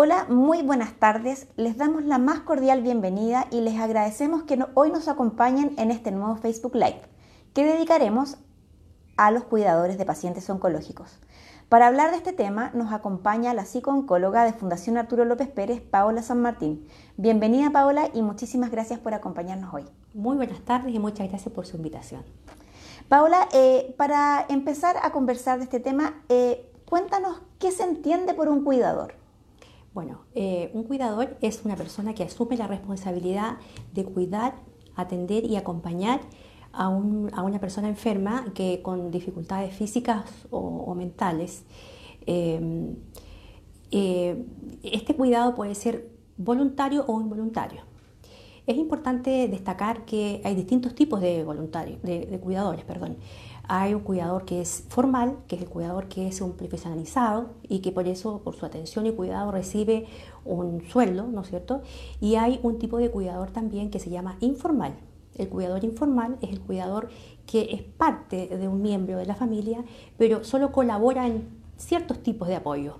Hola, muy buenas tardes. Les damos la más cordial bienvenida y les agradecemos que hoy nos acompañen en este nuevo Facebook Live que dedicaremos a los cuidadores de pacientes oncológicos. Para hablar de este tema nos acompaña la psicooncóloga de Fundación Arturo López Pérez, Paola San Martín. Bienvenida Paola y muchísimas gracias por acompañarnos hoy. Muy buenas tardes y muchas gracias por su invitación. Paola, eh, para empezar a conversar de este tema, eh, cuéntanos qué se entiende por un cuidador. Bueno, eh, un cuidador es una persona que asume la responsabilidad de cuidar, atender y acompañar a, una persona enferma que con dificultades físicas o, mentales. Em, eh, este cuidado puede ser voluntario o involuntario. Es importante destacar que hay distintos tipos de voluntarios, de cuidadores, perdón. Hay un cuidador que es formal, que es el cuidador que es un profesionalizado y que por eso, por su atención y cuidado, recibe un sueldo, ¿no es cierto? Y hay un tipo de cuidador también que se llama informal. El cuidador informal es el cuidador que es parte de un miembro de la familia, pero solo colabora en ciertos tipos de apoyo.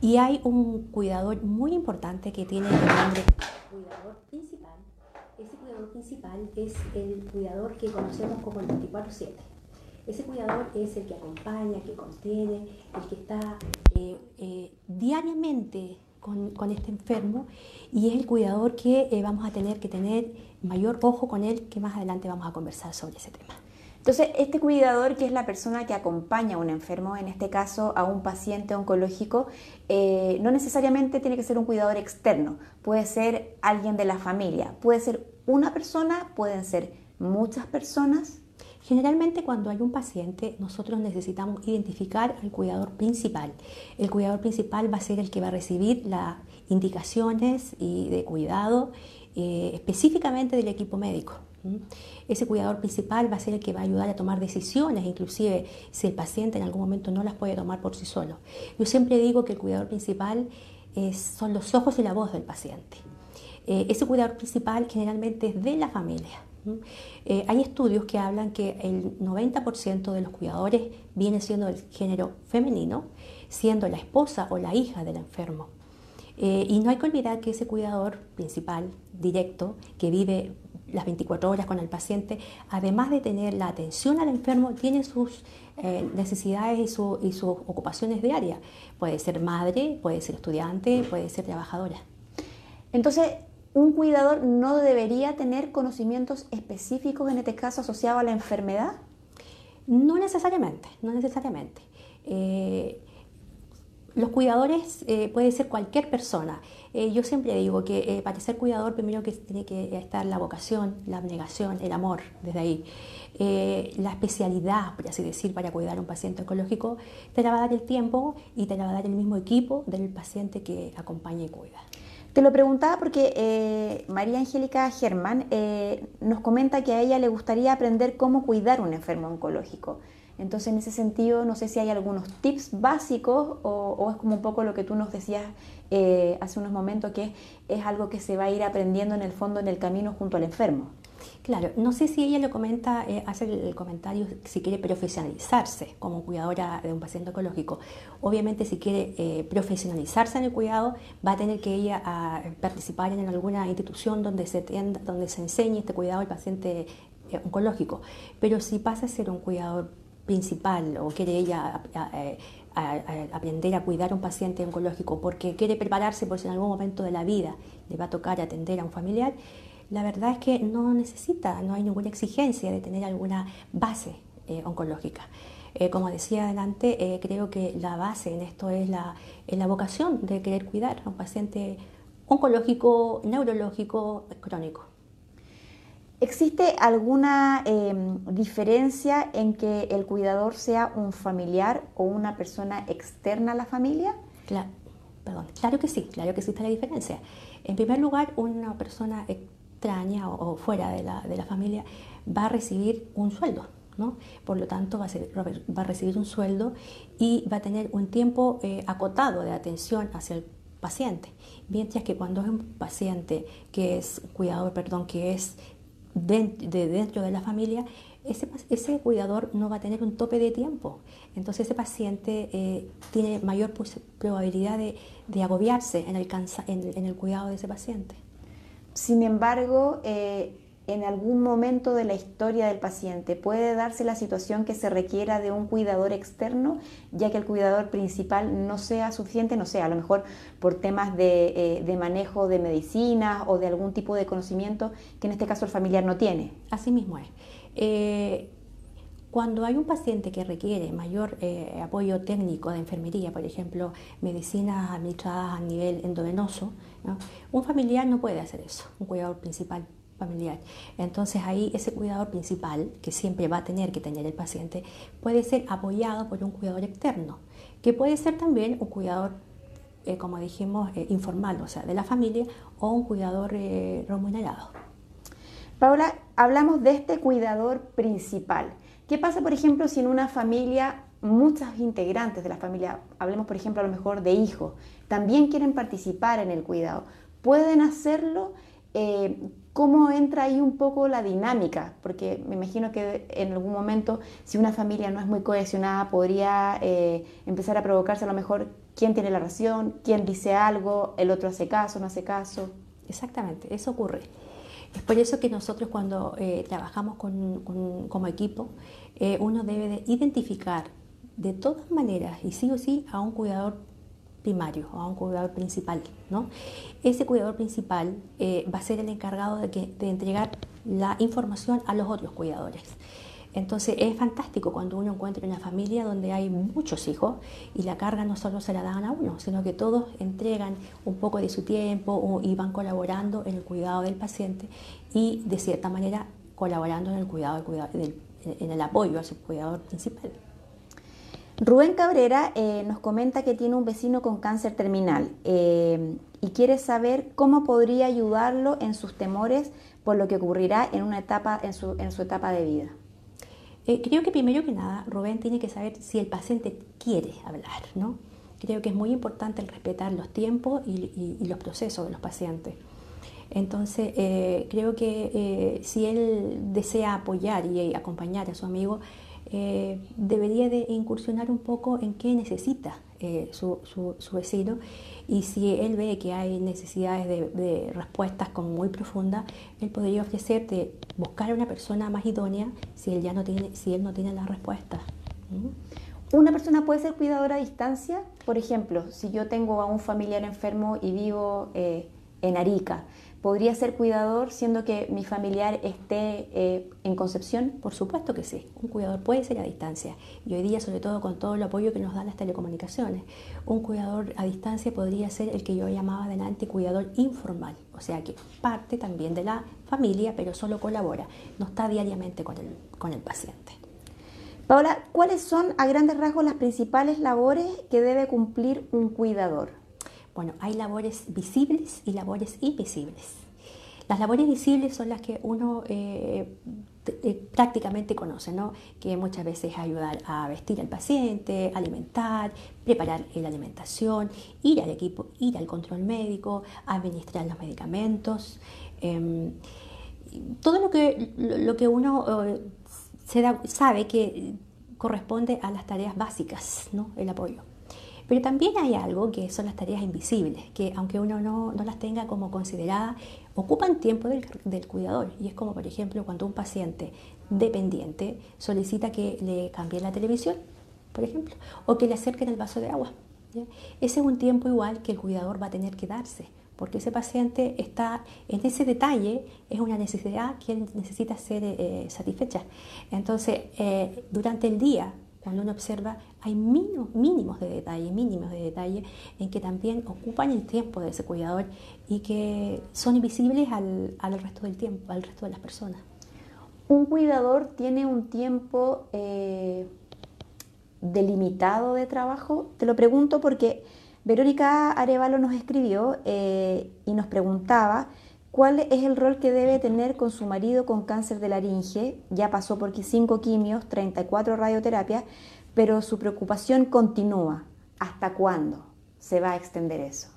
Y hay un cuidador muy importante que tiene el nombre cuidador principal. Ese cuidador principal es el cuidador que conocemos como el 24-7. Ese cuidador es el que acompaña, que contiene, el que está eh, eh, diariamente con, este enfermo y es el cuidador que eh, vamos a tener que tener mayor ojo con él, que más adelante vamos a conversar sobre ese tema. Entonces, este cuidador, que es la persona que acompaña a un enfermo, en este caso a un paciente oncológico, no necesariamente tiene que ser un cuidador externo, puede ser alguien de la familia, puede ser una persona, pueden ser muchas personas. Generalmente cuando hay un paciente nosotros necesitamos identificar al cuidador principal. El cuidador principal va a ser el que va a recibir las indicaciones y de cuidado eh, específicamente del equipo médico. Ese cuidador principal va a ser el que va a ayudar a tomar decisiones, inclusive si el paciente en algún momento no las puede tomar por sí solo. Yo siempre digo que el cuidador principal son los ojos y la voz del paciente. Eh, ese cuidador principal generalmente es de la familia. Eh, hay estudios que hablan que el 90% de los cuidadores viene siendo del género femenino, siendo la esposa o la hija del enfermo. Eh, y no hay que olvidar que ese cuidador principal, directo, que vive las 24 horas con el paciente, además de tener la atención al enfermo, tiene sus eh, necesidades y, y sus ocupaciones diarias. Puede ser madre, puede ser estudiante, puede ser trabajadora. Entonces, un cuidador no debería tener conocimientos específicos, en este caso asociados a la enfermedad? No necesariamente, no necesariamente. Eh, los cuidadores eh, puede ser cualquier persona. Eh, yo siempre digo que para ser cuidador primero que tiene que estar la vocación, la abnegación, el amor, desde ahí. la especialidad, por así decir, para cuidar a un paciente oncológico, te la va a dar el tiempo y te la va a dar el mismo equipo del paciente que acompaña y cuida. Te lo preguntaba porque eh, María Angélica Germán eh, nos comenta que a ella le gustaría aprender cómo cuidar un enfermo oncológico. Entonces, en ese sentido, no sé si hay algunos tips básicos o, es como un poco lo que tú nos decías eh, hace unos momentos, que es algo que se va a ir aprendiendo en el fondo, en el camino junto al enfermo. Claro, no sé si ella lo comenta, eh, hace el, comentario si quiere profesionalizarse como cuidadora de un paciente oncológico. Obviamente si quiere eh, profesionalizarse en el cuidado, va a tener que ella participar en alguna institución donde se, donde se enseñe este cuidado al paciente eh, oncológico. Pero si pasa a ser un cuidador principal o quiere ella aprender a cuidar a un paciente oncológico porque quiere prepararse por si en algún momento de la vida le va a tocar atender a un familiar, la verdad es que no necesita, no hay ninguna exigencia de tener alguna base eh, oncológica. Eh, como decía adelante, eh, creo que la base en esto es la, la vocación de querer cuidar a un paciente oncológico, neurológico, crónico. ¿Existe alguna em, diferencia en que el cuidador sea un familiar o una persona externa a la familia? Claro, perdón, claro que sí, claro que existe la diferencia. En primer lugar, una persona o, fuera de la, de la, familia va a recibir un sueldo. ¿no? Por lo tanto, va a, ser, va a, recibir un sueldo y va a tener un tiempo eh, acotado de atención hacia el paciente. Mientras que cuando es un paciente que es cuidador, perdón, que es de, dentro de la familia, ese, cuidador no va a tener un tope de tiempo. Entonces ese paciente eh, tiene mayor probabilidad de, agobiarse en en, el, cuidado de ese paciente. Sin embargo, eh, en algún momento de la historia del paciente puede darse la situación que se requiera de un cuidador externo, ya que el cuidador principal no sea suficiente, no sé, a lo mejor por temas de, eh, manejo de medicinas o de algún tipo de conocimiento que en este caso el familiar no tiene. Así mismo es. Eh, cuando hay un paciente que requiere mayor apoyo técnico de enfermería, por ejemplo, medicinas administradas a nivel endovenoso, un familiar no puede hacer eso, un cuidador principal familiar. Entonces ahí ese cuidador principal, que siempre va a tener que tener el paciente, puede ser apoyado por un cuidador externo, que puede ser también un cuidador, eh, como dijimos, eh, informal, o sea, de la familia, o un cuidador eh, remunerado. Paula, hablamos de este cuidador principal. ¿Qué pasa, por ejemplo, si en una familia muchas integrantes de la familia, hablemos por ejemplo a lo mejor de hijos, también quieren participar en el cuidado? ¿Pueden hacerlo? ¿Cómo entra ahí un poco la dinámica? Porque me imagino que en algún momento, si una familia no es muy cohesionada, podría eh, empezar a provocarse a lo mejor quién tiene la razón, quién dice algo, el otro hace caso, no hace caso. Exactamente, eso ocurre. Es por eso que nosotros cuando eh, trabajamos como equipo, eh, uno debe de identificar de todas maneras y sí o sí a un cuidador primario o a un cuidador principal. ¿no? Ese cuidador principal eh, va a ser el encargado de, que, de entregar la información a los otros cuidadores. Entonces es fantástico cuando uno encuentra una familia donde hay muchos hijos y la carga no solo se la dan a uno, sino que todos entregan un poco de su tiempo y van colaborando en el cuidado del paciente y de cierta manera colaborando en el cuidado, en el apoyo a su cuidador principal. Rubén Cabrera eh, nos comenta que tiene un vecino con cáncer terminal eh, y quiere saber cómo podría ayudarlo en sus temores por lo que ocurrirá en una etapa en su, etapa de vida. Eh, creo que primero que nada Rubén tiene que saber si el paciente quiere hablar, ¿no? Creo que es muy importante el respetar los tiempos y, los procesos de los pacientes. Entonces, creo que si él desea apoyar y acompañar a su amigo, eh, debería de incursionar un poco en qué necesita eh, su, vecino y si él ve que hay necesidades de, respuestas como muy profundas, él podría ofrecerte buscar a una persona más idónea si él ya no tiene, si él no tiene la respuesta. ¿Una persona puede ser cuidadora a distancia? Por ejemplo, si yo tengo a un familiar enfermo y vivo eh, en Arica, ¿Podría ser cuidador siendo que mi familiar esté eh, en Concepción? Por supuesto que sí. Un cuidador puede ser a distancia. Y hoy día, sobre todo con todo el apoyo que nos dan las telecomunicaciones, un cuidador a distancia podría ser el que yo llamaba adelante cuidador informal. O sea, que parte también de la familia, pero solo colabora. No está diariamente con el, con el paciente. Paola, ¿cuáles son a grandes rasgos las principales labores que debe cumplir un cuidador? Bueno, hay labores visibles y labores invisibles. Las labores visibles son las que uno eh, eh, prácticamente conoce, ¿no? que muchas veces es ayudar a vestir al paciente, alimentar, preparar la alimentación, ir al equipo, ir al control médico, administrar los medicamentos. Em, todo lo que, lo, que uno eh, sabe que corresponde a las tareas básicas, ¿no? el apoyo. Pero también hay algo que son las tareas invisibles, que aunque uno no, las tenga como consideradas, ocupan tiempo del, cuidador. Y es como, por ejemplo, cuando un paciente dependiente solicita que le cambie la televisión, por ejemplo, o que le acerquen el vaso de agua. Ese es un tiempo igual que el cuidador va a tener que darse, porque ese paciente está en ese detalle, es una necesidad que necesita ser eh, satisfecha. Entonces, eh, durante el día, cuando uno observa, hay mínimos, de detalle, mínimos de detalle, en que también ocupan el tiempo de ese cuidador y que son invisibles al, resto del tiempo, al resto de las personas. ¿Un cuidador tiene un tiempo eh, delimitado de trabajo? Te lo pregunto porque Verónica Arevalo nos escribió eh, y nos preguntaba cuál es el rol que debe tener con su marido con cáncer de laringe. Ya pasó por 5 quimios, 34 radioterapias, pero su preocupación continúa. ¿Hasta cuándo se va a extender eso?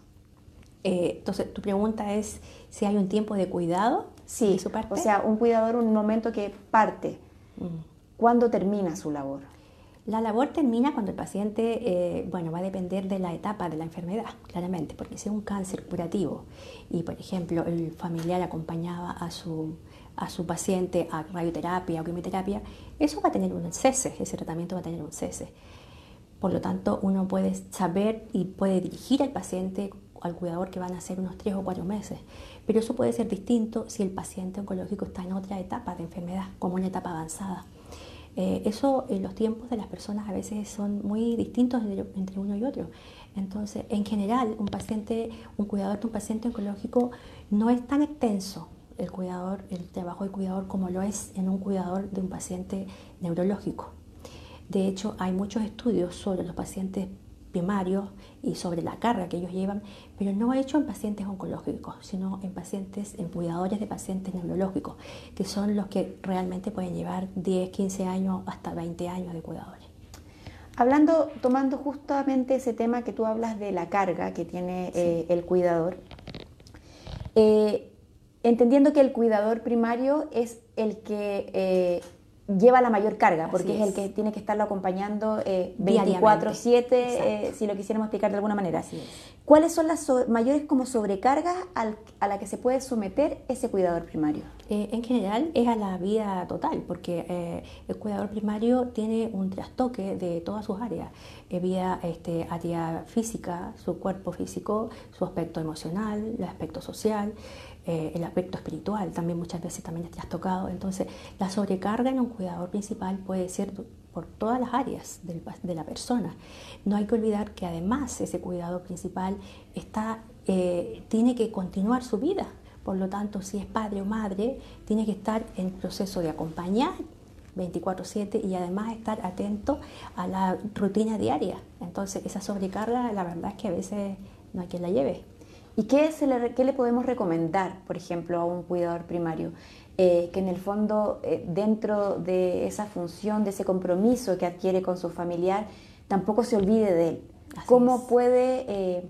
Eh, entonces, tu pregunta es si hay un tiempo de cuidado sí, su parte. O sea, un cuidador, un momento que parte Mm. ¿Cuándo termina su labor? La labor termina cuando el paciente, eh, bueno, va a depender de la etapa de la enfermedad, claramente, porque si es un cáncer curativo y, por ejemplo, el familiar acompañaba a su, a su paciente a radioterapia o quimioterapia, eso va a tener un cese, ese tratamiento va a tener un cese. Por lo tanto, uno puede saber y puede dirigir al paciente, al cuidador, que van a ser unos tres o cuatro meses. Pero eso puede ser distinto si el paciente oncológico está en otra etapa de enfermedad, como una etapa avanzada. Eh, eso, en los tiempos de las personas a veces son muy distintos entre uno y otro. Entonces, en general, un paciente, un cuidador de un paciente oncológico no es tan extenso el cuidador, el trabajo de cuidador como lo es en un cuidador de un paciente neurológico. De hecho, hay muchos estudios sobre los pacientes primarios y sobre la carga que ellos llevan, pero no hecho en pacientes oncológicos, sino en pacientes, en cuidadores de pacientes neurológicos, que son los que realmente pueden llevar 10, 15 años, hasta 20 años de cuidadores. Hablando, tomando justamente ese tema que tú hablas de la carga que tiene eh, el cuidador, eh, entendiendo que el cuidador primario es el que eh, lleva la mayor carga, porque es. el que tiene que estarlo acompañando eh, 24/7, eh, si lo quisiéramos explicar de alguna manera. ¿Cuáles son las mayores como sobrecargas a la que se puede someter ese cuidador primario? Eh, en general es a la vida total, porque eh, el cuidador primario tiene un trastoque de todas sus áreas, vida este, área física, su cuerpo físico, su aspecto emocional, el aspecto social. Eh, el aspecto espiritual también muchas veces también te has tocado. Entonces, la sobrecarga en un cuidador principal puede ser por todas las áreas de la persona. No hay que olvidar que además ese cuidador principal está, eh, tiene que continuar su vida. Por lo tanto, si es padre o madre, tiene que estar en proceso de acompañar 24/7 y además estar atento a la rutina diaria. Entonces, esa sobrecarga, la verdad es que a veces no hay quien la lleve. ¿Y qué, le, le podemos recomendar, por ejemplo, a un cuidador primario? Eh, que en el fondo, eh, dentro de esa función, de ese compromiso que adquiere con su familiar, tampoco se olvide de él. ¿Cómo puede, eh,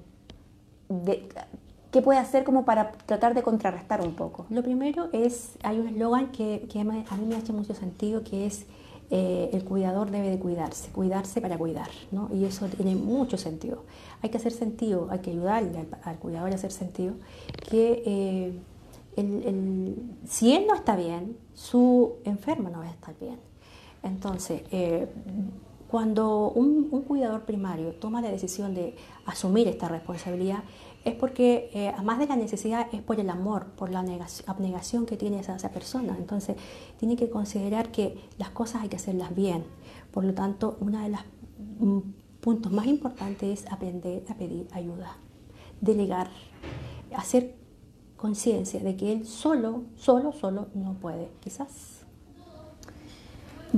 qué puede hacer como para tratar de contrarrestar un poco? Lo primero es, hay un eslogan que, que, a mí me hace mucho sentido, que es eh, el cuidador debe de cuidarse, cuidarse para cuidar, ¿no? Y eso tiene mucho sentido. Hay que hacer sentido, hay que ayudarle al, cuidador a hacer sentido que eh, si él no está bien, su enfermo no va a estar bien. Entonces, eh, cuando un, un, cuidador primario toma la decisión de asumir esta responsabilidad, es porque, eh, además de la necesidad, es por el amor, por la abnegación que tiene esa, esa, persona. Entonces, tiene que considerar que las cosas hay que hacerlas bien. Por lo tanto, uno de los mm, puntos más importantes es aprender a pedir ayuda, delegar, hacer conciencia de que él solo, solo, solo no puede, quizás.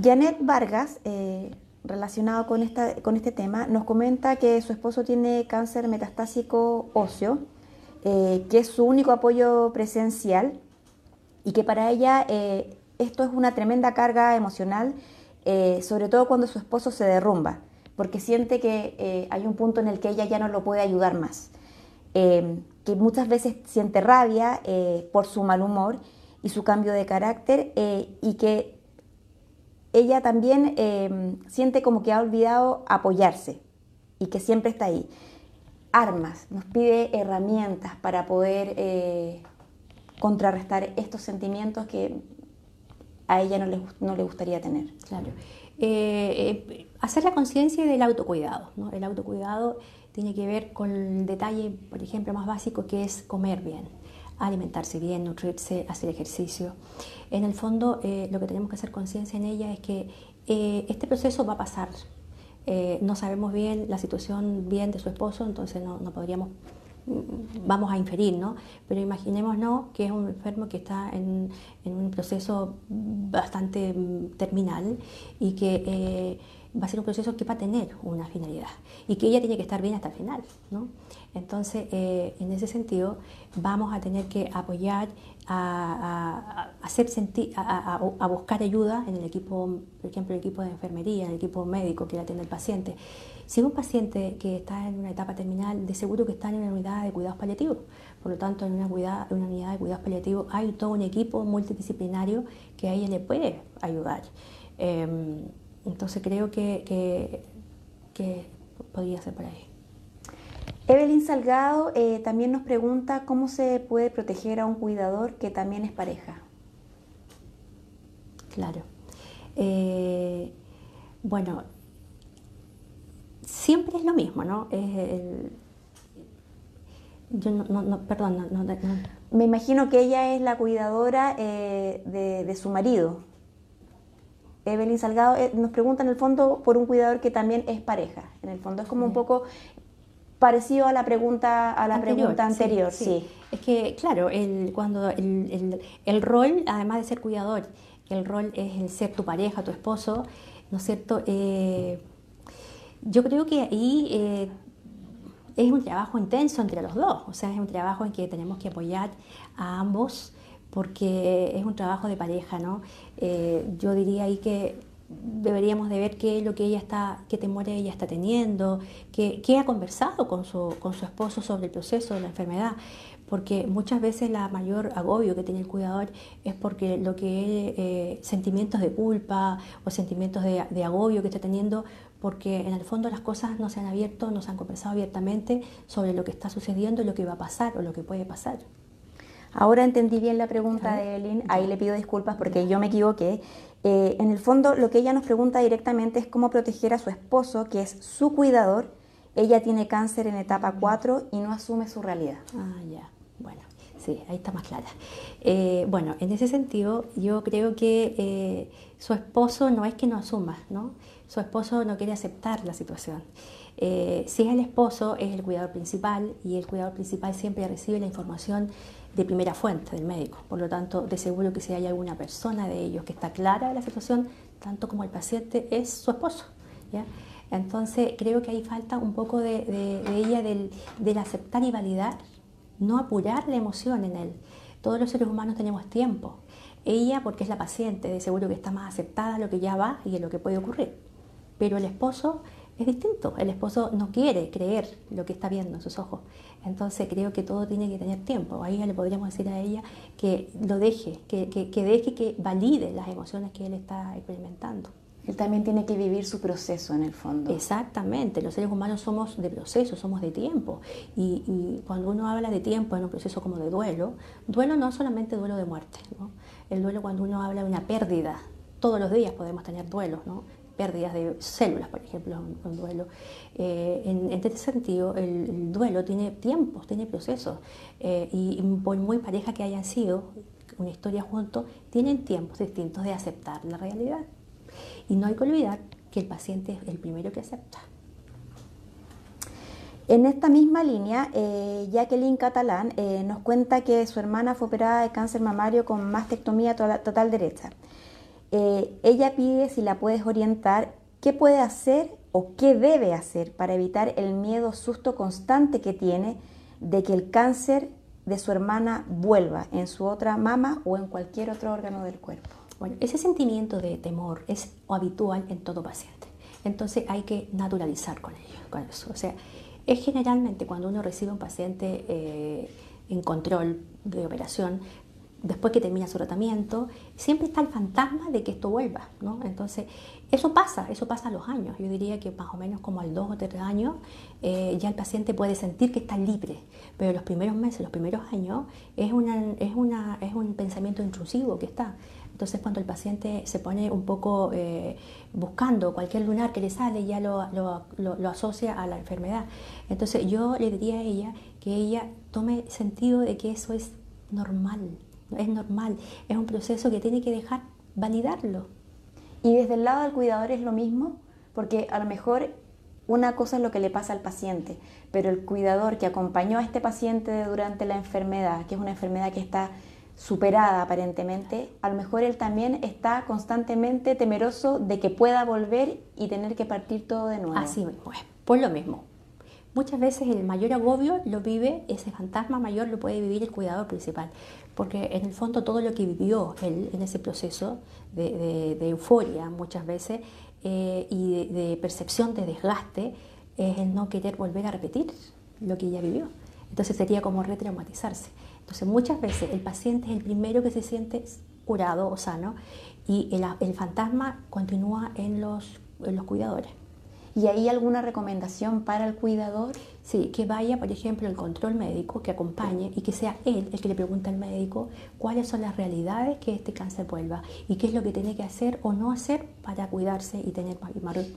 Janet Vargas eh, relacionado con, esta, con este tema, nos comenta que su esposo tiene cáncer metastásico óseo, eh, que es su único apoyo presencial y que para ella eh, esto es una tremenda carga emocional, eh, sobre todo cuando su esposo se derrumba, porque siente que hay un punto en el que ella ya no lo puede ayudar más, que muchas veces siente rabia por su mal humor y su cambio de carácter y que ella también em, siente como que ha olvidado apoyarse y que siempre está ahí. Armas, nos pide herramientas para poder eh, contrarrestar estos sentimientos que a ella no le, no le gustaría tener. Claro. Eh, eh, hacer la conciencia del autocuidado. ¿no? El autocuidado tiene que ver con el detalle, por ejemplo, más básico que es comer bien alimentarse bien, nutrirse, hacer ejercicio. En el fondo, eh, lo que tenemos que hacer conciencia en ella es que eh, este proceso va a pasar. Eh, no sabemos bien la situación bien de su esposo, entonces no, podríamos, mm, vamos a inferir, ¿no? Pero imaginémonos que es un enfermo que está en, en un proceso bastante mm, terminal y que va a ser un proceso que va a tener una finalidad y que ella tiene que estar bien hasta el final. ¿no? Entonces, eh, en ese sentido, vamos a tener que apoyar a, hacer sentir, a, buscar ayuda en el equipo, por ejemplo, el equipo de enfermería, en el equipo médico que atiende al paciente. Si es un paciente que está en una etapa terminal, de seguro que está en una unidad de cuidados paliativos. Por lo tanto, en una, una unidad de cuidados paliativos hay todo un equipo multidisciplinario que a ella le puede ayudar. Em, entonces creo que, que, podría ser por ahí. Evelyn Salgado eh, también nos pregunta cómo se puede proteger a un cuidador que también es pareja. Claro. Eh, bueno, siempre es lo mismo, ¿no? yo no, perdón, no, Me imagino que ella es la cuidadora eh, de, su marido. Evelyn Salgado eh, nos pregunta en el fondo por un cuidador que también es pareja. En el fondo es como un poco parecido a la pregunta a la anterior, pregunta anterior. Sí, Es que, claro, el, cuando el, el, rol, además de ser cuidador, el rol es el ser tu pareja, tu esposo, ¿no es cierto? Eh, yo creo que ahí eh, es un trabajo intenso entre los dos, o sea, es un trabajo en que tenemos que apoyar a ambos porque es un trabajo de pareja, ¿no? Eh, yo diría ahí que deberíamos de ver qué es lo que ella está, qué temor ella está teniendo, qué, ha conversado con su, con su esposo sobre el proceso de la enfermedad porque muchas veces la mayor agobio que tiene el cuidador es porque lo que es eh, sentimientos de culpa o sentimientos de, de, agobio que está teniendo, porque en el fondo las cosas no se han abierto, no se han conversado abiertamente sobre lo que está sucediendo lo que va a pasar o lo que puede pasar. Ahora entendí bien la pregunta de Evelyn, ahí le pido disculpas porque yo me equivoqué. Eh, en el fondo lo que ella nos pregunta directamente es cómo proteger a su esposo, que es su cuidador. Ella tiene cáncer en etapa 4 y no asume su realidad. Ah, ya. Bueno, sí, ahí está más clara. Eh, bueno, en ese sentido, yo creo que eh, su esposo no es que no asuma, ¿no? Su esposo no quiere aceptar la situación. Eh, si es el esposo, es el cuidador principal y el cuidador principal siempre recibe la información de primera fuente del médico. Por lo tanto, de seguro que si hay alguna persona de ellos que está clara de la situación, tanto como el paciente, es su esposo. ¿ya? Entonces, creo que ahí falta un poco de, ella del, del aceptar y validar no apurar la emoción en él. Todos los seres humanos tenemos tiempo. Ella, porque es la paciente, de seguro que está más aceptada a lo que ya va y en lo que puede ocurrir. Pero el esposo es distinto. El esposo no quiere creer lo que está viendo en sus ojos. Entonces creo que todo tiene que tener tiempo. Ahí le podríamos decir a ella que lo deje, que, que deje que valide las emociones que él está experimentando. Él también tiene que vivir su proceso en el fondo. Exactamente, los seres humanos somos de proceso, somos de tiempo. Y, cuando uno habla de tiempo en un proceso como de duelo, duelo no solamente duelo de muerte, ¿no? el duelo cuando uno habla de una pérdida, todos los días podemos tener duelos, ¿no? Pérdidas de células, por ejemplo, un, duelo. Eh, en, este sentido, el, duelo tiene tiempos, tiene procesos, eh, y por muy pareja que hayan sido, una historia juntos, tienen tiempos distintos de aceptar la realidad. Y no hay que olvidar que el paciente es el primero que acepta. En esta misma línea, eh, Jacqueline Catalán eh, nos cuenta que su hermana fue operada de cáncer mamario con mastectomía total derecha. Eh, ella pide si la puedes orientar qué puede hacer o qué debe hacer para evitar el miedo, susto constante que tiene de que el cáncer de su hermana vuelva en su otra mama o en cualquier otro órgano del cuerpo. Bueno, ese sentimiento de temor es habitual en todo paciente. Entonces hay que naturalizar con ello, con eso. O sea, es generalmente cuando uno recibe un paciente eh, en control de operación, después que termina su tratamiento, siempre está el fantasma de que esto vuelva, ¿no? Entonces, eso pasa, eso pasa a los años. Yo diría que más o menos como al dos o tres años, eh, ya el paciente puede sentir que está libre, pero los primeros meses, los primeros años, es, una, es, una, es un pensamiento intrusivo que está. Entonces cuando el paciente se pone un poco eh, buscando cualquier lunar que le sale, ya lo, lo, asocia a la enfermedad. Entonces yo le diría a ella que ella tome sentido de que eso es normal, es normal, es un proceso que tiene que dejar validarlo. Y desde el lado del cuidador es lo mismo, porque a lo mejor una cosa es lo que le pasa al paciente, pero el cuidador que acompañó a este paciente durante la enfermedad, que es una enfermedad que está superada aparentemente, a lo mejor él también está constantemente temeroso de que pueda volver y tener que partir todo de nuevo. Así mismo, por lo mismo. Muchas veces el mayor agobio lo vive, ese fantasma mayor lo puede vivir el cuidador principal, porque en el fondo todo lo que vivió él en ese proceso de, euforia muchas veces eh, y de, de percepción de desgaste es el no querer volver a repetir lo que ya vivió. Entonces sería como retraumatizarse. Entonces muchas veces el paciente es el primero que se siente curado o sano y el, fantasma continúa en los, en los cuidadores. ¿Y hay alguna recomendación para el cuidador? Sí, que vaya, por ejemplo, el control médico, que acompañe y que sea él el que le pregunte al médico cuáles son las realidades que este cáncer vuelva y qué es lo que tiene que hacer o no hacer para cuidarse y tener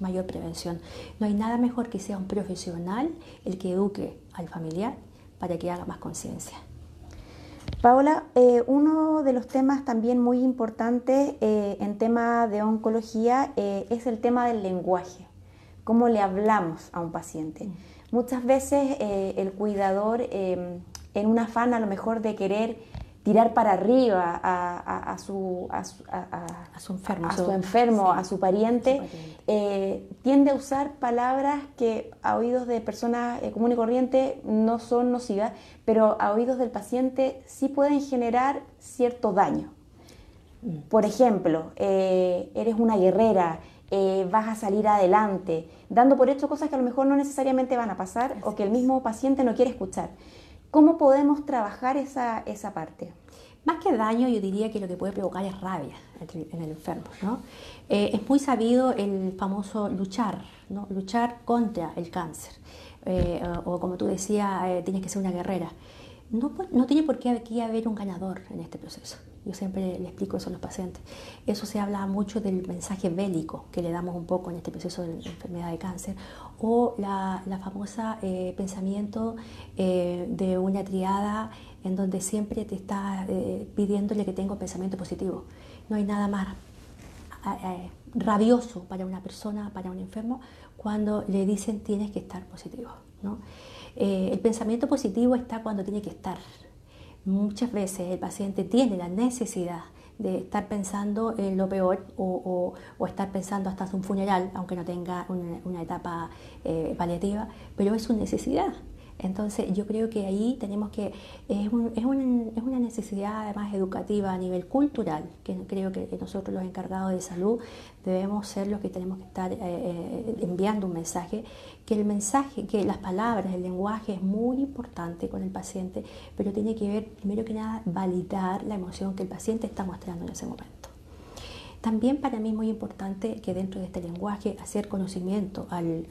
mayor, prevención. No hay nada mejor que sea un profesional el que eduque al familiar para que haga más conciencia. Paola, eh, uno de los temas también muy importantes eh, en tema de oncología eh, es el tema del lenguaje cómo le hablamos a un paciente. Muchas veces eh, el cuidador, em, en un afán a lo mejor de querer tirar para arriba a, su, a, su, enfermo, a su, enfermo, a su pariente, eh, tiende a usar palabras que a oídos de personas eh, común y corriente no son nocivas, pero a oídos del paciente sí pueden generar cierto daño. Mm. Por ejemplo, eres una guerrera, eh, vas a salir adelante, dando por hecho cosas que a lo mejor no necesariamente van a pasar o que el mismo paciente no quiere escuchar. ¿Cómo podemos trabajar esa, esa parte? Más que daño, yo diría que lo que puede provocar es rabia en el enfermo. ¿no? Eh, es muy sabido el famoso luchar, ¿no? luchar contra el cáncer. Eh, o, como tú decías, tienes que ser una guerrera. No, no tiene por qué aquí haber un ganador en este proceso. Yo siempre le explico eso a los pacientes. Eso se habla mucho del mensaje bélico que le damos un poco en este proceso de enfermedad de cáncer o la, famosa eh, pensamiento eh, de una triada en donde siempre te está eh, pidiéndole que tenga un pensamiento positivo. No hay nada más rabioso para una persona, para un enfermo, cuando le dicen tienes que estar positivo. El pensamiento positivo está cuando tiene que estar, Muchas veces el paciente tiene la necesidad de estar pensando en lo peor o, estar pensando hasta un funeral, aunque no tenga una, etapa eh, paliativa, pero es su necesidad. Entonces yo creo que ahí tenemos que, es, una necesidad además educativa a nivel cultural, que creo que nosotros los encargados de salud debemos ser los que tenemos que estar eh, eh, enviando un mensaje, que el mensaje, que las palabras, el lenguaje es muy importante con el paciente, pero tiene que ver primero que nada validar la emoción que el paciente está mostrando en ese momento. También para mí es muy importante que dentro de este lenguaje hacer conocimiento al,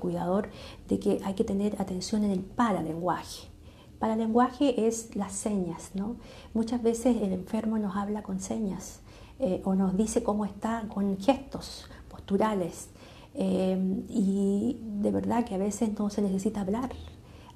cuidador de que hay que tener atención en el paralenguaje. Paralenguaje es las señas, ¿no? Muchas veces el enfermo nos habla con señas eh, o nos dice cómo está con gestos posturales eh, y de verdad que a veces no se necesita hablar,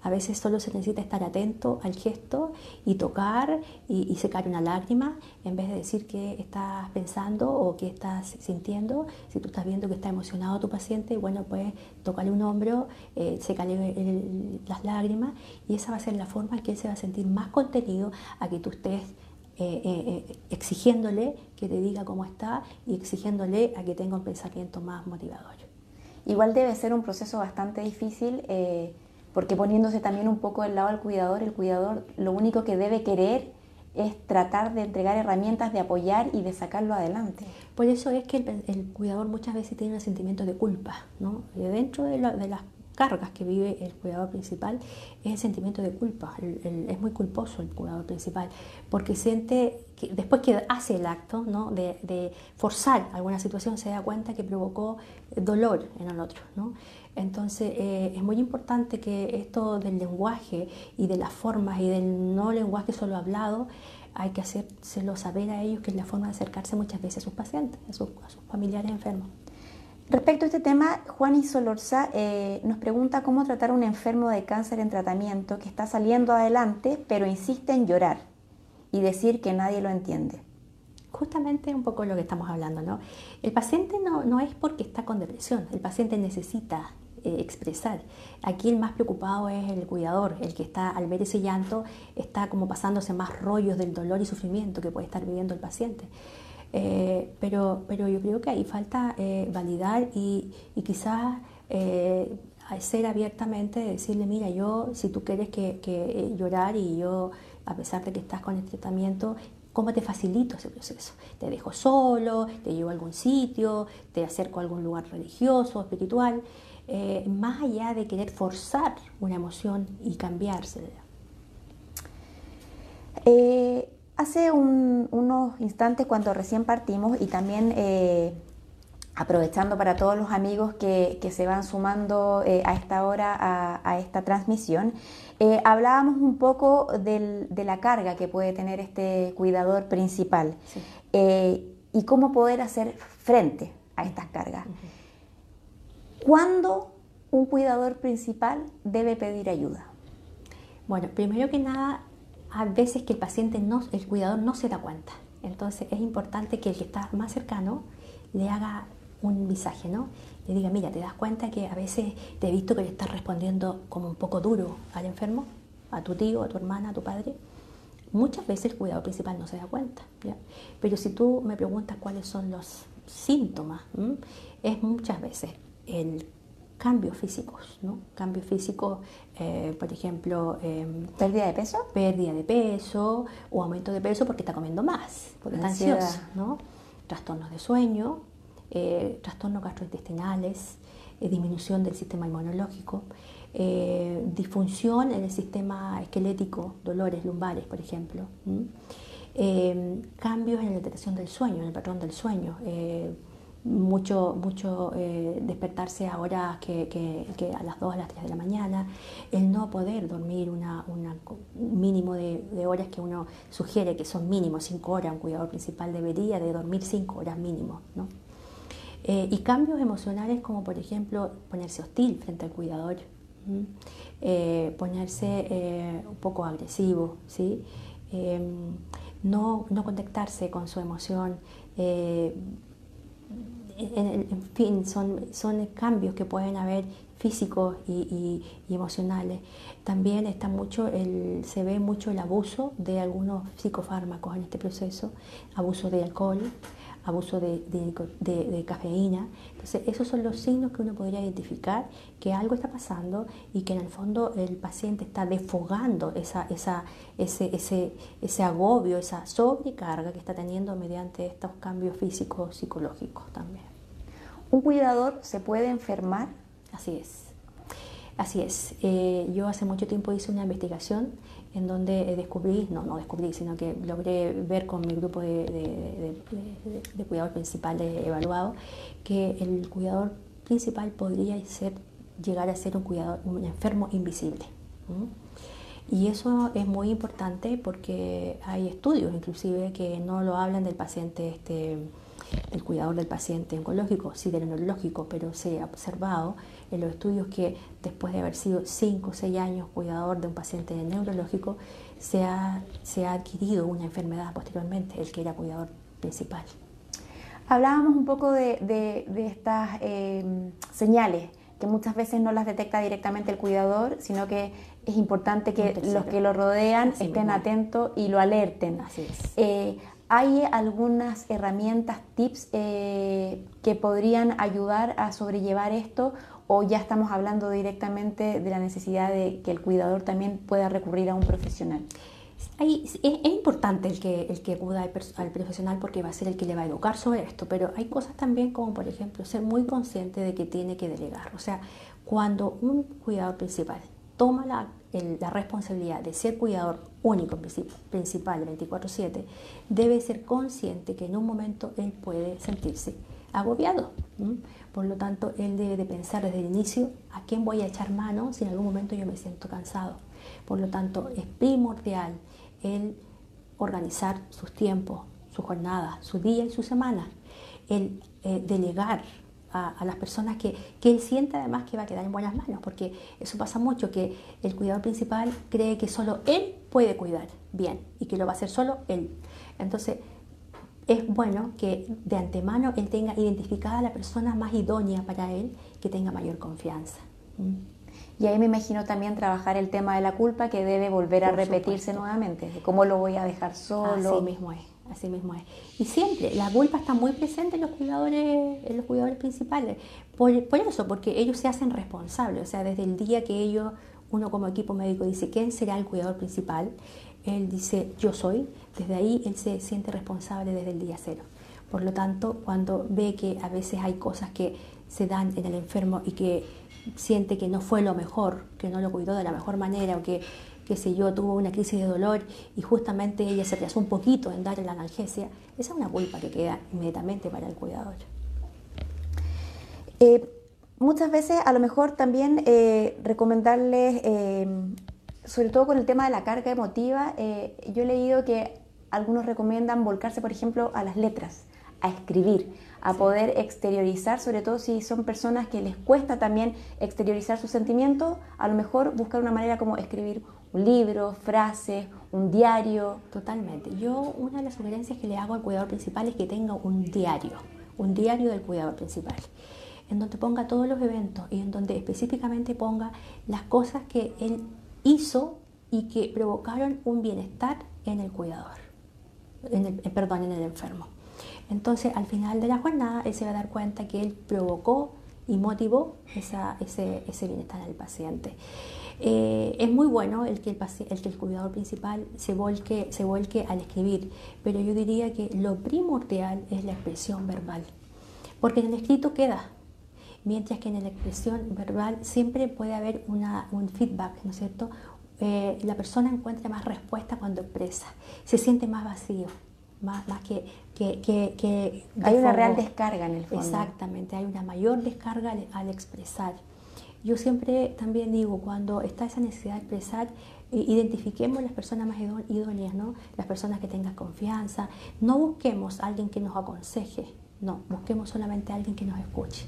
a veces solo se necesita estar atento al gesto y tocar y, secar una lágrima en vez de decir qué estás pensando o qué estás sintiendo. Si tú estás viendo que está emocionado tu paciente, bueno, pues tocarle un hombro, eh, secarle las lágrimas y esa va a ser la forma en que él se va a sentir más contenido a que tú estés eh, eh, exigiéndole que te diga cómo está y exigiéndole a que tenga un pensamiento más motivador. Igual debe ser un proceso bastante difícil porque poniéndose también un poco del lado del cuidador, el cuidador lo único que debe querer es tratar de entregar herramientas de apoyar y de sacarlo adelante. Por eso es que el, cuidador muchas veces tiene un sentimiento de culpa, ¿no? dentro de, de, las cargas que vive el cuidador principal es el sentimiento de culpa. es muy culposo el cuidador principal porque siente que después que hace el acto ¿no? de, forzar alguna situación se da cuenta que provocó dolor en el otro. ¿no? Entonces eh, es muy importante que esto del lenguaje y de las formas y del no lenguaje solo hablado, hay que hacérselo saber a ellos que es la forma de acercarse muchas veces a sus pacientes, a sus, familiares enfermos. Respecto a este tema, Juan Isolorza eh, nos pregunta cómo tratar a un enfermo de cáncer en tratamiento que está saliendo adelante, pero insiste en llorar y decir que nadie lo entiende. Justamente un poco lo que estamos hablando, ¿no? El paciente no, no es porque está con depresión, el paciente necesita eh, expresar. Aquí el más preocupado es el cuidador, el que está al ver ese llanto está como pasándose más rollos del dolor y sufrimiento que puede estar viviendo el paciente. Eh, pero, pero yo creo que ahí falta eh, validar y, y quizás ser abiertamente, decirle, mira, yo, si tú quieres que, que llorar y yo, a pesar de que estás con el tratamiento, ¿Cómo te facilito ese proceso? Te dejo solo, te llevo a algún sitio, te acerco a algún lugar religioso, espiritual. Eh, más allá de querer forzar una emoción y cambiársela. Eh, Hace unos instantes cuando recién partimos y también eh, aprovechando para todos los amigos que, se van sumando eh, a esta hora a, esta transmisión, eh, hablábamos un poco de la carga que puede tener este cuidador principal y cómo poder hacer frente a estas cargas. ¿Cuándo un cuidador principal debe pedir ayuda? Bueno, primero que nada, a veces que el paciente no, el cuidador no se da cuenta. Entonces es importante que el que está más cercano le haga un visaje, ¿no? Le diga, mira, ¿te das cuenta que a veces te he visto que le estás respondiendo como un poco duro al enfermo, a tu tío, a tu hermana, a tu padre? Muchas veces el cuidador principal no se da cuenta, Pero si tú me preguntas cuáles son los síntomas, es muchas veces el cambios físicos, ¿no? Cambios físicos, eh, por ejemplo... Em, ¿Pérdida de peso? Pérdida de peso o aumento de peso porque está comiendo más, porque está ansioso, ¿no? Trastornos de sueño, eh, trastornos gastrointestinales, eh, disminución del sistema inmunológico, disfunción en el sistema esquelético, dolores lumbares, por ejemplo. Em, cambios en la detección del sueño, en el patrón del sueño, mucho, mucho eh, despertarse a horas que, a las 2, a las 3 de la mañana, el no poder dormir una, un mínimo de, horas que uno sugiere que son mínimos 5 horas, un cuidador principal debería de dormir 5 horas mínimo. ¿no? Eh, y cambios emocionales como por ejemplo ponerse hostil frente al cuidador, eh, ponerse un poco agresivo, ¿sí? Em, no, no contactarse con su emoción en, fin, son, son cambios que pueden haber físicos y, emocionales. También está mucho el, se ve mucho el abuso de algunos psicofármacos en este proceso, abuso de alcohol, abuso de, de, cafeína. Entonces, esos son los signos que uno podría identificar que algo está pasando y que en el fondo el paciente está desfogando esa, esa, ese, ese, ese agobio, esa sobrecarga que está teniendo mediante estos cambios físicos, psicológicos también. ¿Un cuidador se puede enfermar? Así es. Así es. Eh, yo hace mucho tiempo hice una investigación en donde descubrí, no, no descubrí, sino que logré ver con mi grupo de, de, de, cuidador principal evaluado que el cuidador principal podría ser, llegar a ser un, cuidador, enfermo invisible. Y eso es muy importante porque hay estudios inclusive que no lo hablan del paciente este, del cuidador del paciente oncológico, sí del neurológico, pero se ha observado en los estudios que después de haber sido 5 o 6 años cuidador de un paciente neurológico, se ha, se ha adquirido una enfermedad posteriormente, el que era cuidador principal. Hablábamos un poco de, de, estas eh, señales que muchas veces no las detecta directamente el cuidador, sino que es importante que los que lo rodean estén atentos y lo alerten. Así es. Eh, ¿Hay algunas herramientas, tips eh, que podrían ayudar a sobrellevar esto o ya estamos hablando directamente de la necesidad de que el cuidador también pueda recurrir a un profesional? es, importante el que, el que acuda al, profesional porque va a ser el que le va a educar sobre esto, pero hay cosas también como por ejemplo ser muy consciente de que tiene que delegar. O sea, cuando un cuidador principal toma la, la responsabilidad de ser cuidador único, principal 24/7, debe ser consciente que en un momento él puede sentirse agobiado. Por lo tanto, él debe de pensar desde el inicio a quién voy a echar mano si en algún momento yo me siento cansado. Por lo tanto, es primordial el organizar sus tiempos, su jornada, su día y su semana, el eh, delegar a, las personas que, que, él siente además que va a quedar en buenas manos, porque eso pasa mucho, que el cuidador principal cree que solo él puede cuidar bien y que lo va a hacer solo él. Entonces, es bueno que de antemano él tenga identificada la persona más idónea para él, que tenga mayor confianza. Y ahí me imagino también trabajar el tema de la culpa que debe volver a repetirse nuevamente, cómo lo voy a dejar solo. Así mismo es. Así mismo es. Y siempre, la culpa está muy presente en los cuidadores, en los cuidadores principales. Por, eso, porque ellos se hacen responsables. O sea, desde el día que ellos, uno como equipo médico dice, ¿quién será el cuidador principal? Él dice, yo soy. Desde ahí él se siente responsable desde el día cero. Por lo tanto, cuando ve que a veces hay cosas que se dan en el enfermo y que siente que no fue lo mejor, que no lo cuidó de la mejor manera o que que si yo, tuvo una crisis de dolor y justamente ella se atrasó un poquito en darle la analgesia, esa es una culpa que queda inmediatamente para el cuidador. Eh, muchas veces a lo mejor también eh, recomendarles, eh, sobre todo con el tema de la carga emotiva, yo he leído que algunos recomiendan volcarse, por ejemplo, a las letras, a escribir, a poder exteriorizar, sobre todo si son personas que les cuesta también exteriorizar sus sentimientos, a lo mejor buscar una manera como escribir un libro, frases, un diario. Totalmente. Yo una de las sugerencias que le hago al cuidador principal es que tenga un diario, un diario del cuidador principal, en donde ponga todos los eventos y en donde específicamente ponga las cosas que él hizo y que provocaron un bienestar en el cuidador, en el, eh, perdón, en el enfermo. Entonces, al final de la jornada, él se va a dar cuenta que él provocó y motivó ese, ese bienestar al paciente. Eh, es muy bueno el que el, el que el, cuidador principal se volque, se volque al escribir, pero yo diría que lo primordial es la expresión verbal, porque en el escrito queda, mientras que en la expresión verbal siempre puede haber una, un feedback, ¿no es cierto? Eh, la persona encuentra más respuesta cuando expresa, se siente más vacío más, más que, que, que, Hay una real descarga en el fondo. Exactamente, hay una mayor descarga al, expresar. Yo siempre también digo, cuando está esa necesidad de expresar, identifiquemos las personas más idóneas, ¿no? las personas que tengan confianza. No busquemos a alguien que nos aconseje, no, busquemos solamente a alguien que nos escuche.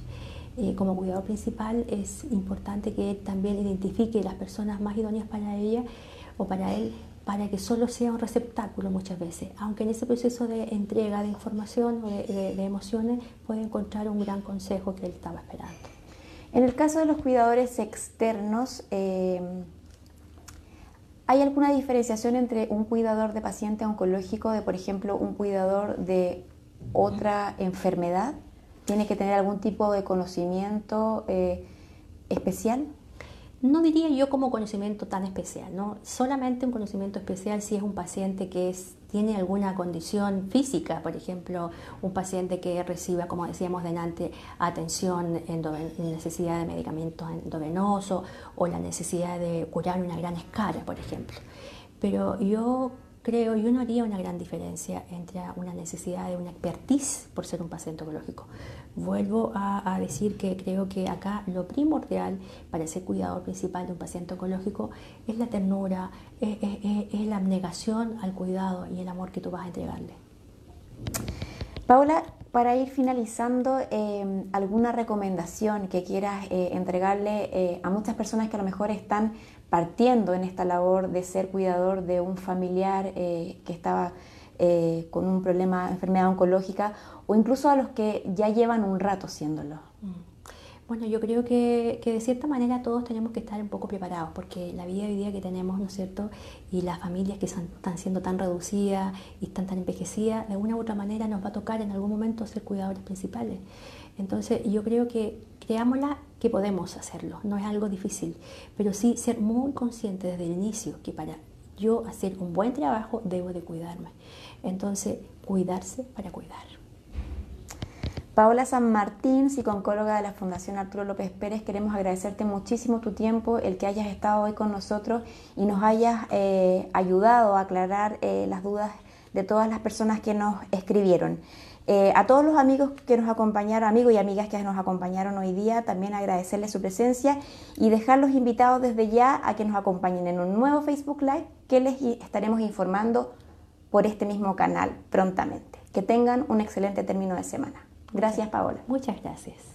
Eh, como cuidador principal es importante que también identifique las personas más idóneas para ella o para él para que solo sea un receptáculo muchas veces, aunque en ese proceso de entrega de información o de, emociones puede encontrar un gran consejo que él estaba esperando. En el caso de los cuidadores externos, eh, ¿hay alguna diferenciación entre un cuidador de paciente oncológico de, por ejemplo, un cuidador de otra enfermedad? ¿Tiene que tener algún tipo de conocimiento eh, especial? No diría yo como conocimiento tan especial, ¿no? Solamente un conocimiento especial si es un paciente que tiene alguna condición física, por ejemplo, un paciente que reciba, como decíamos delante, atención en necesidad de medicamentos endovenosos o la necesidad de curar una gran escala, por ejemplo. Pero yo creo, yo no haría una gran diferencia entre una necesidad de una expertise por ser un paciente oncológico. Vuelvo a, decir que creo que acá lo primordial para ser cuidador principal de un paciente oncológico es la ternura, es, la abnegación al cuidado y el amor que tú vas a entregarle. Paula, para ir finalizando, eh, ¿alguna recomendación que quieras eh, entregarle eh, a muchas personas que a lo mejor están partiendo en esta labor de ser cuidador de un familiar que estaba con un problema, enfermedad oncológica, o incluso a los que ya llevan un rato siéndolo? Mm. Bueno, yo creo que, que, de cierta manera todos tenemos que estar un poco preparados, porque la vida hoy día que tenemos, ¿no es cierto? Y las familias que están siendo tan reducidas y están tan envejecidas, de una u otra manera nos va a tocar en algún momento ser cuidadores principales. Entonces, yo creo que creámosla que podemos hacerlo, no es algo difícil, pero sí ser muy consciente desde el inicio que para yo hacer un buen trabajo debo de cuidarme. Entonces, cuidarse para cuidar. Paola San Martín, psicóloga de la Fundación Arturo López Pérez, queremos agradecerte muchísimo tu tiempo, el que hayas estado hoy con nosotros y nos hayas eh, ayudado a aclarar eh, las dudas de todas las personas que nos escribieron. Eh, a todos los amigos que nos acompañaron, amigos y amigas que nos acompañaron hoy día, también agradecerles su presencia y dejarlos invitados desde ya a que nos acompañen en un nuevo Facebook Live que les estaremos informando por este mismo canal prontamente. Que tengan un excelente término de semana. Gracias, Paola. Muchas gracias.